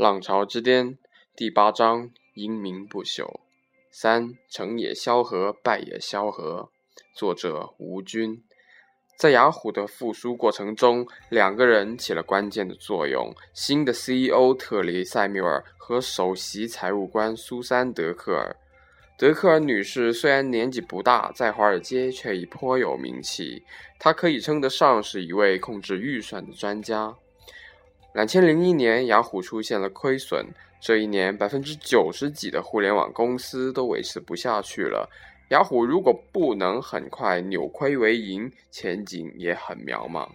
浪潮之巅第八章：英名不朽。三成也萧何，败也萧何。作者吴军。在雅虎的复苏过程中，两个人起了关键的作用：新的 CEO 特里塞缪尔和首席财务官苏珊德克尔。德克尔女士虽然年纪不大，在华尔街却已颇有名气。她可以称得上是一位控制预算的专家。两千零一年，雅虎出现了亏损。这一年，百分之九十几的互联网公司都维持不下去了。雅虎如果不能很快扭亏为盈，前景也很渺茫。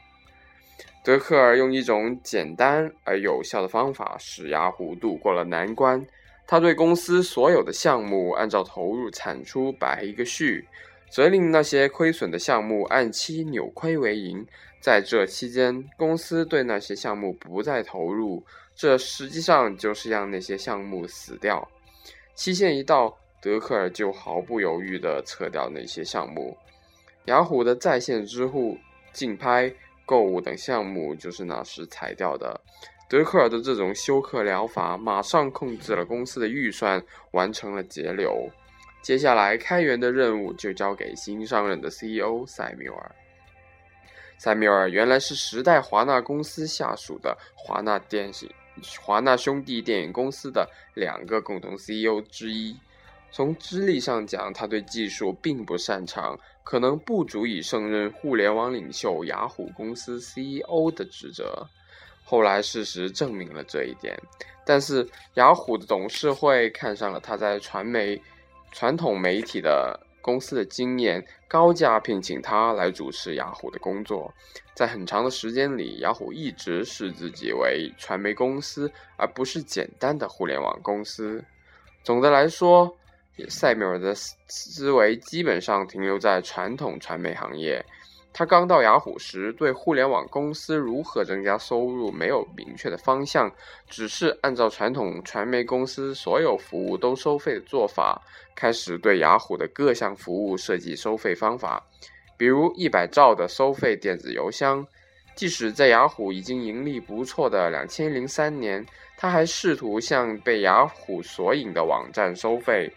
德克尔用一种简单而有效的方法，使雅虎度过了难关。他对公司所有的项目按照投入产出摆一个序，责令那些亏损的项目按期扭亏为盈。在这期间，公司对那些项目不再投入，这实际上就是让那些项目死掉。期限一到，德克尔就毫不犹豫地撤掉那些项目。雅虎的在线支付、竞拍、购物等项目就是那时裁掉的。德克尔的这种休克疗法马上控制了公司的预算，完成了节流。接下来开源的任务就交给新上任的 CEO 塞缪尔。塞缪尔原来是时代华纳公司下属的华纳电影、华纳兄弟电影公司的两个共同 CEO 之一。从资历上讲，他对技术并不擅长，可能不足以胜任互联网领袖雅虎公司 CEO 的职责。后来事实证明了这一点，但是雅虎的董事会看上了他在传媒、传统媒体的公司的经验，高价聘请他来主持雅虎的工作。在很长的时间里，雅虎一直视自己为传媒公司，而不是简单的互联网公司。总的来说，塞缪尔的思维基本上停留在传统传媒行业。他刚到雅虎时，对互联网公司如何增加收入没有明确的方向，只是按照传统传媒公司所有服务都收费的做法，开始对雅虎的各项服务设计收费方法。比如一百兆的收费电子邮箱，即使在雅虎已经盈利不错的两千零三年，他还试图向被雅虎索引的网站收费。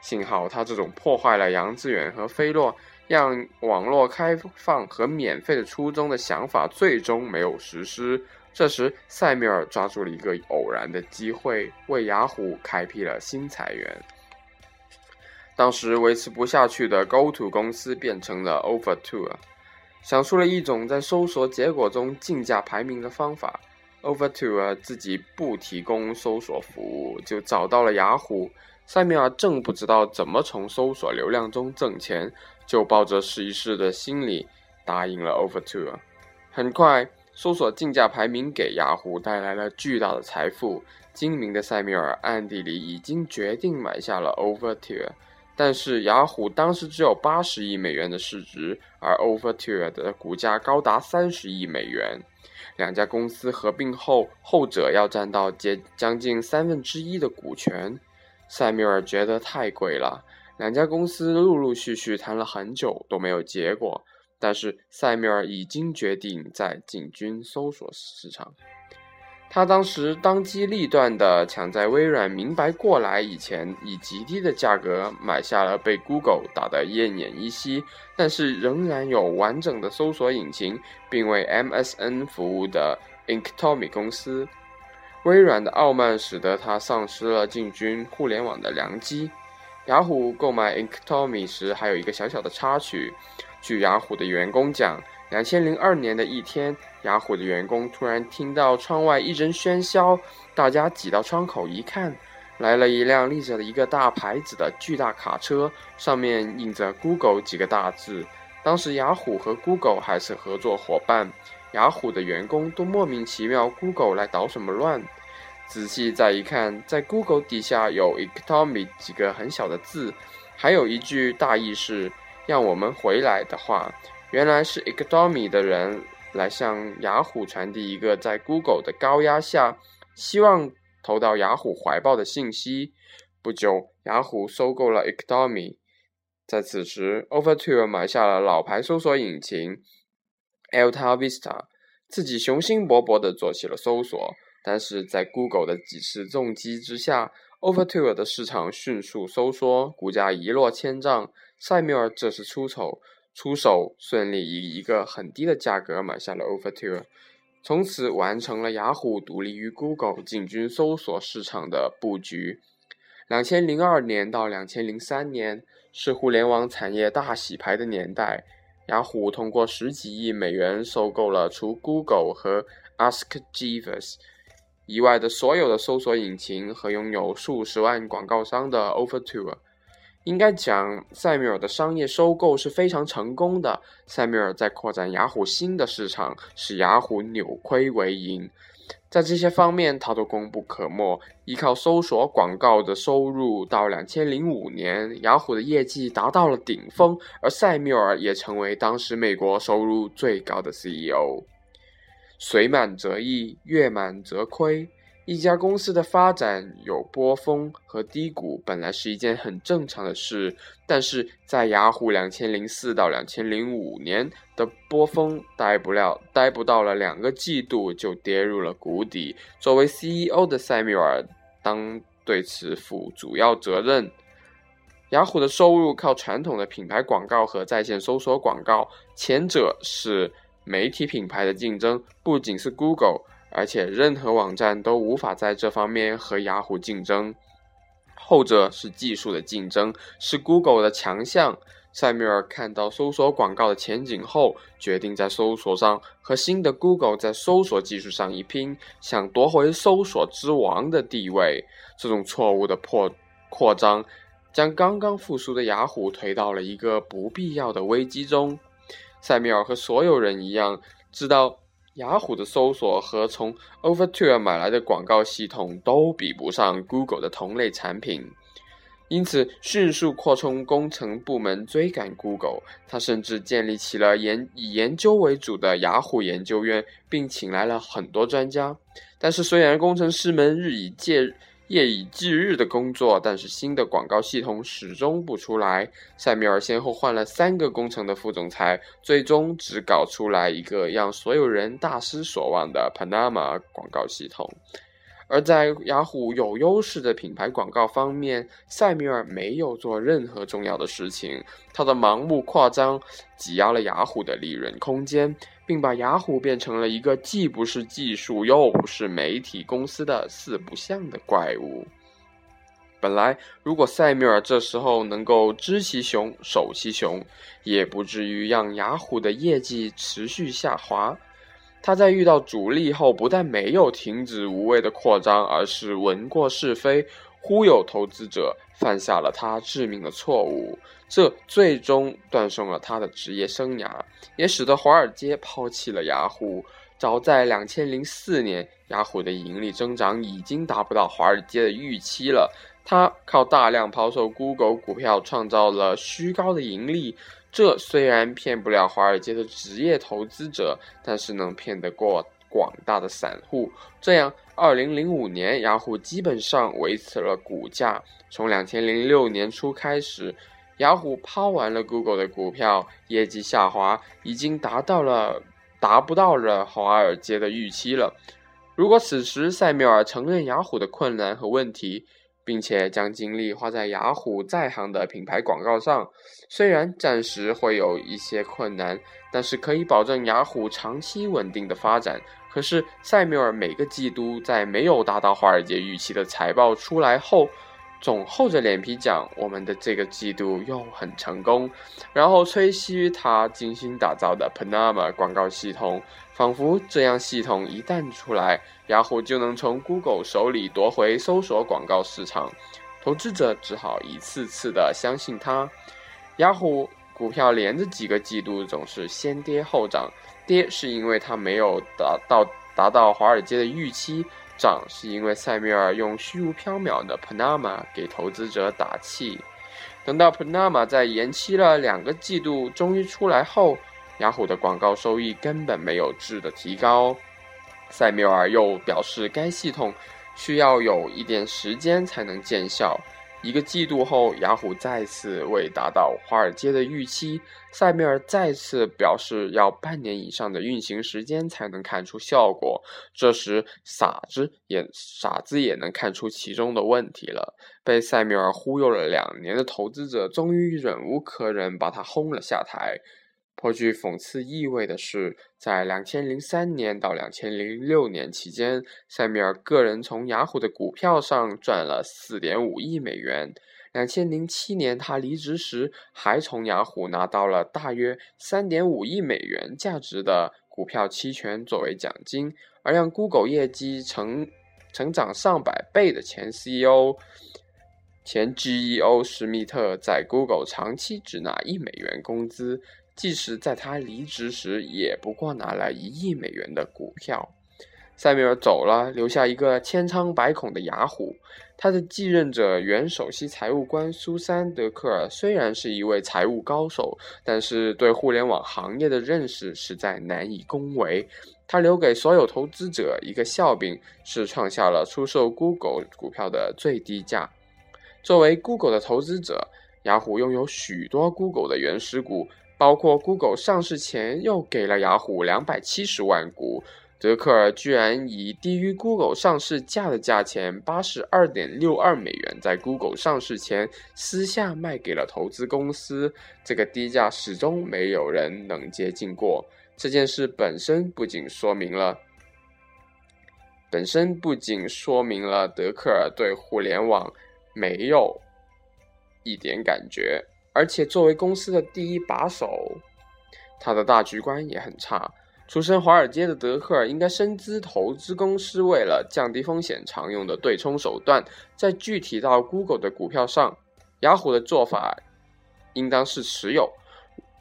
幸好他这种破坏了杨致远和菲洛。让网络开放和免费的初衷的想法最终没有实施。这时，塞缪尔抓住了一个偶然的机会，为雅虎开辟了新财源。当时维持不下去的 GoTo 公司变成了 Overto，想出了一种在搜索结果中竞价排名的方法。Overto 自己不提供搜索服务，就找到了雅虎。塞缪尔正不知道怎么从搜索流量中挣钱。就抱着试一试的心理答应了 Overture。很快，搜索竞价排名给雅虎带来了巨大的财富。精明的塞缪尔暗地里已经决定买下了 Overture，但是雅虎当时只有八十亿美元的市值，而 Overture 的股价高达三十亿美元。两家公司合并后，后者要占到接将近三分之一的股权。塞缪尔觉得太贵了。两家公司陆陆续续谈了很久都没有结果，但是塞缪尔已经决定在进军搜索市场。他当时当机立断地抢在微软明白过来以前，以极低的价格买下了被 Google 打得奄奄一息，但是仍然有完整的搜索引擎并为 MSN 服务的 Inktomi 公司。微软的傲慢使得他丧失了进军互联网的良机。雅虎购买 Inktomi 时还有一个小小的插曲。据雅虎的员工讲，两千零二年的一天，雅虎的员工突然听到窗外一阵喧嚣，大家挤到窗口一看，来了一辆立着一个大牌子的巨大卡车，上面印着 Google 几个大字。当时雅虎和 Google 还是合作伙伴，雅虎的员工都莫名其妙，Google 来捣什么乱？仔细再一看，在 Google 底下有 Economy 几个很小的字，还有一句大意是“让我们回来的话”。原来是 Economy 的人来向雅虎传递一个在 Google 的高压下，希望投到雅虎怀抱的信息。不久，雅虎收购了 Economy。在此时，Overture 买下了老牌搜索引擎 Alta Vista，自己雄心勃勃地做起了搜索。但是在 Google 的几次重击之下，Overture 的市场迅速收缩，股价一落千丈。塞缪尔这时出手，出手顺利以一个很低的价格买下了 Overture，从此完成了雅虎独立于 Google 进军搜索市场的布局。两千零二年到两千零三年是互联网产业大洗牌的年代，雅虎通过十几亿美元收购了除 Google 和 Ask Jeeves 以外的所有的搜索引擎和拥有数十万广告商的 Overture。应该讲，塞缪尔的商业收购是非常成功的。塞缪尔在扩展雅虎新的市场，使雅虎扭亏为盈，在这些方面他都功不可没。依靠搜索广告的收入，到两千零五年，雅虎的业绩达到了顶峰，而塞缪尔也成为当时美国收入最高的 CEO。水满则溢，月满则亏。一家公司的发展有波峰和低谷，本来是一件很正常的事。但是在雅虎两千零四到两千零五年的波峰待不了，待不到了两个季度就跌入了谷底。作为 CEO 的塞缪尔当对此负主要责任。雅虎的收入靠传统的品牌广告和在线搜索广告，前者是媒体品牌的竞争，不仅是 Google。而且任何网站都无法在这方面和雅虎竞争，后者是技术的竞争，是 Google 的强项。塞缪尔看到搜索广告的前景后，决定在搜索上和新的 Google 在搜索技术上一拼，想夺回搜索之王的地位。这种错误的破扩张，将刚刚复苏的雅虎推到了一个不必要的危机中。塞缪尔和所有人一样，知道。雅虎的搜索和从 Overture 买来的广告系统都比不上 Google 的同类产品，因此迅速扩充工程部门追赶 Google。他甚至建立起了研以研究为主的雅虎研究院，并请来了很多专家。但是，虽然工程师们日以继夜以继日的工作，但是新的广告系统始终不出来。塞米尔先后换了三个工程的副总裁，最终只搞出来一个让所有人大失所望的 Panama 广告系统。而在雅虎有优势的品牌广告方面，塞米尔没有做任何重要的事情。他的盲目扩张挤压了雅虎的利润空间。并把雅虎变成了一个既不是技术又不是媒体公司的四不像的怪物。本来，如果塞缪尔这时候能够知其雄，守其雄，也不至于让雅虎的业绩持续下滑。他在遇到阻力后，不但没有停止无谓的扩张，而是闻过是非。忽悠投资者，犯下了他致命的错误，这最终断送了他的职业生涯，也使得华尔街抛弃了雅虎。早在两千零四年，雅虎的盈利增长已经达不到华尔街的预期了。他靠大量抛售 Google 股票创造了虚高的盈利，这虽然骗不了华尔街的职业投资者，但是能骗得过。广大的散户，这样，二零零五年，雅虎基本上维持了股价。从两千零六年初开始，雅虎抛完了 Google 的股票，业绩下滑已经达到了达不到了华尔街的预期了。如果此时塞缪尔承认雅虎的困难和问题，并且将精力花在雅虎在行的品牌广告上，虽然暂时会有一些困难，但是可以保证雅虎长期稳定的发展。可是塞缪尔每个季度在没有达到华尔街预期的财报出来后，总厚着脸皮讲我们的这个季度又很成功，然后吹嘘他精心打造的 Panama 广告系统，仿佛这样系统一旦出来，雅虎就能从 Google 手里夺回搜索广告市场，投资者只好一次次的相信他。雅虎股票连着几个季度总是先跌后涨。跌是因为它没有达到达到华尔街的预期，涨是因为塞缪尔用虚无缥缈的 Panama 给投资者打气。等到 Panama 在延期了两个季度终于出来后，雅虎的广告收益根本没有质的提高。塞缪尔又表示，该系统需要有一点时间才能见效。一个季度后，雅虎再次未达到华尔街的预期，塞缪尔再次表示要半年以上的运行时间才能看出效果。这时，傻子也傻子也能看出其中的问题了。被塞缪尔忽悠了两年的投资者，终于忍无可忍，把他轰了下台。颇具讽刺意味的是，在两千零三年到两千零六年期间，塞米尔个人从雅虎的股票上赚了四点五亿美元。两千零七年他离职时，还从雅虎拿到了大约三点五亿美元价值的股票期权作为奖金。而让 Google 业绩成成长上百倍的前 CEO、前 GEO 施密特，在 Google 长期只拿一美元工资。即使在他离职时，也不过拿了一亿美元的股票。塞缪尔走了，留下一个千疮百孔的雅虎。他的继任者原首席财务官苏珊·德克尔虽然是一位财务高手，但是对互联网行业的认识实在难以恭维。他留给所有投资者一个笑柄，是创下了出售 Google 股票的最低价。作为 Google 的投资者，雅虎拥有许多 Google 的原始股。包括 Google 上市前又给了雅虎两百七十万股，德克尔居然以低于 Google 上市价的价钱八十二点六二美元，在 Google 上市前私下卖给了投资公司，这个低价始终没有人能接近过。这件事本身不仅说明了，本身不仅说明了德克尔对互联网没有一点感觉。而且，作为公司的第一把手，他的大局观也很差。出身华尔街的德克尔应该深知投资公司为了降低风险常用的对冲手段。在具体到 Google 的股票上，雅虎的做法应当是持有，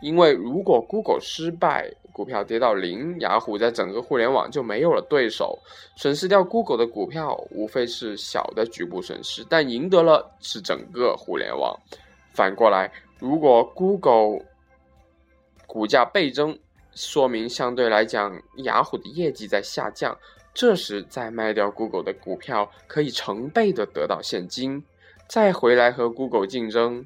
因为如果 Google 失败，股票跌到零，雅虎在整个互联网就没有了对手。损失掉 Google 的股票，无非是小的局部损失，但赢得了是整个互联网。反过来，如果 Google 股价倍增，说明相对来讲雅虎的业绩在下降。这时再卖掉 Google 的股票，可以成倍的得到现金，再回来和 Google 竞争。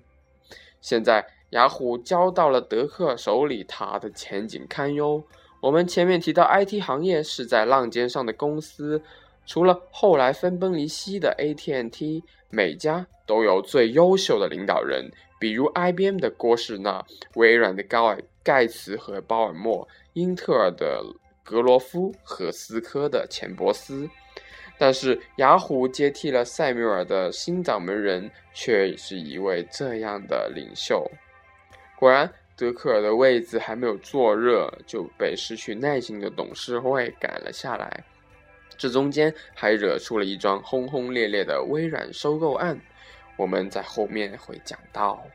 现在雅虎交到了德克手里，它的前景堪忧。我们前面提到 IT 行业是在浪尖上的公司，除了后来分崩离析的 AT&T。每家都有最优秀的领导人，比如 IBM 的郭士纳、微软的高尔盖茨和鲍尔默、英特尔的格罗夫和思科的钱伯斯。但是，雅虎接替了塞缪尔的新掌门人，却是一位这样的领袖。果然，德克尔的位子还没有坐热，就被失去耐心的董事会赶了下来。这中间还惹出了一桩轰轰烈烈的微软收购案，我们在后面会讲到。